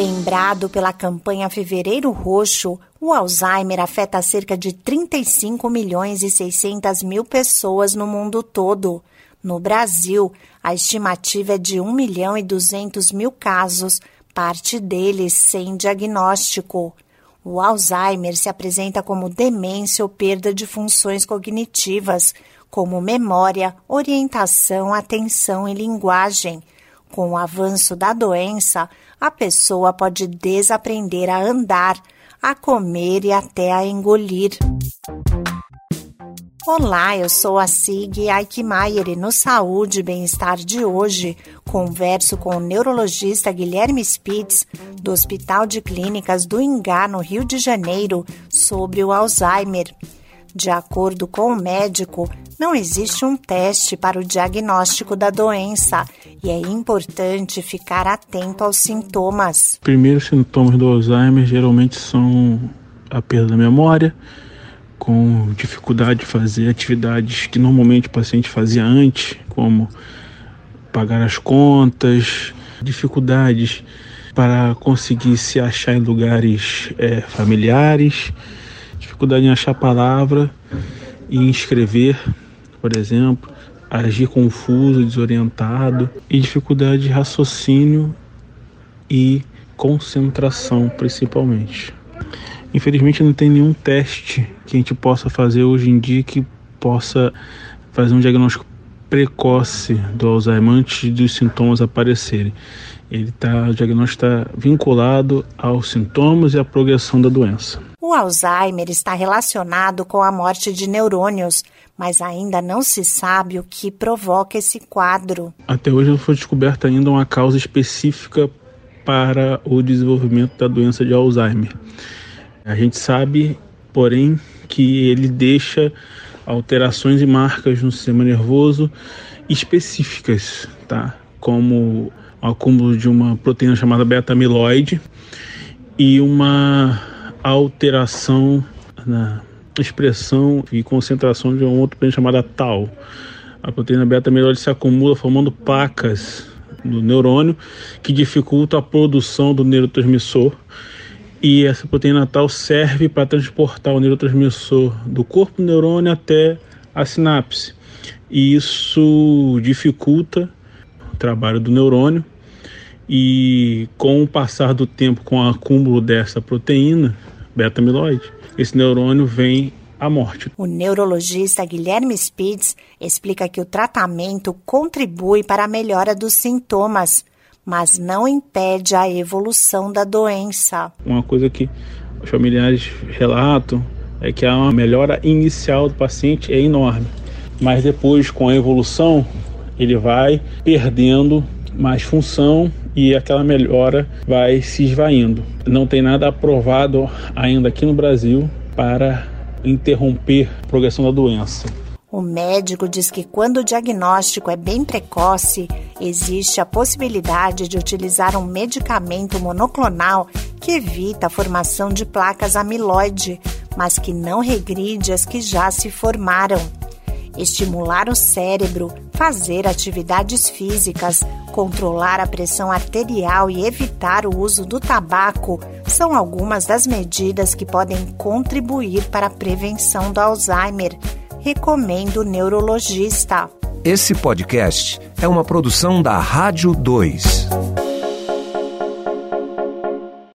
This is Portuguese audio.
Lembrado pela campanha Fevereiro Roxo, o Alzheimer afeta cerca de 35 milhões e 600 mil pessoas no mundo todo. No Brasil, a estimativa é de 1 milhão e 200 mil casos, parte deles sem diagnóstico. O Alzheimer se apresenta como demência ou perda de funções cognitivas, como memória, orientação, atenção e linguagem. Com o avanço da doença, a pessoa pode desaprender a andar, a comer e até a engolir. Olá, eu sou a Sig Aikmaier e no Saúde e Bem-Estar de hoje converso com o neurologista Guilherme Spitz, do Hospital de Clínicas do Ingá, no Rio de Janeiro, sobre o Alzheimer. De acordo com o médico, não existe um teste para o diagnóstico da doença e é importante ficar atento aos sintomas. Primeiros sintomas do Alzheimer geralmente são a perda da memória, com dificuldade de fazer atividades que normalmente o paciente fazia antes, como pagar as contas, dificuldades para conseguir se achar em lugares é, familiares dificuldade em achar palavra e escrever, por exemplo, agir confuso, desorientado e dificuldade de raciocínio e concentração, principalmente. Infelizmente não tem nenhum teste que a gente possa fazer hoje em dia que possa fazer um diagnóstico precoce do Alzheimer antes dos sintomas aparecerem. Ele tá, o diagnóstico está vinculado aos sintomas e à progressão da doença. O Alzheimer está relacionado com a morte de neurônios, mas ainda não se sabe o que provoca esse quadro. Até hoje não foi descoberta ainda uma causa específica para o desenvolvimento da doença de Alzheimer. A gente sabe, porém, que ele deixa alterações e marcas no sistema nervoso específicas, tá? Como o acúmulo de uma proteína chamada beta-amiloide e uma alteração na expressão e concentração de uma outra proteína chamada tau. A proteína beta-amiloide se acumula formando placas no neurônio que dificulta a produção do neurotransmissor e essa proteína tal serve para transportar o neurotransmissor do corpo do neurônio até a sinapse. E isso dificulta o trabalho do neurônio e com o passar do tempo, com o acúmulo dessa proteína, beta-amiloide, esse neurônio vem à morte. O neurologista Guilherme Spitz explica que o tratamento contribui para a melhora dos sintomas, mas não impede a evolução da doença. Uma coisa que os familiares relatam é que a melhora inicial do paciente é enorme, mas depois, com a evolução, ele vai perdendo mais função e aquela melhora vai se esvaindo. Não tem nada aprovado ainda aqui no Brasil para interromper a progressão da doença. O médico diz que quando o diagnóstico é bem precoce, existe a possibilidade de utilizar um medicamento monoclonal que evita a formação de placas amiloide, mas que não regride as que já se formaram. Estimular o cérebro, fazer atividades físicas, controlar a pressão arterial e evitar o uso do tabaco são algumas das medidas que podem contribuir para a prevenção do Alzheimer recomendo neurologista. Esse podcast é uma produção da Rádio 2.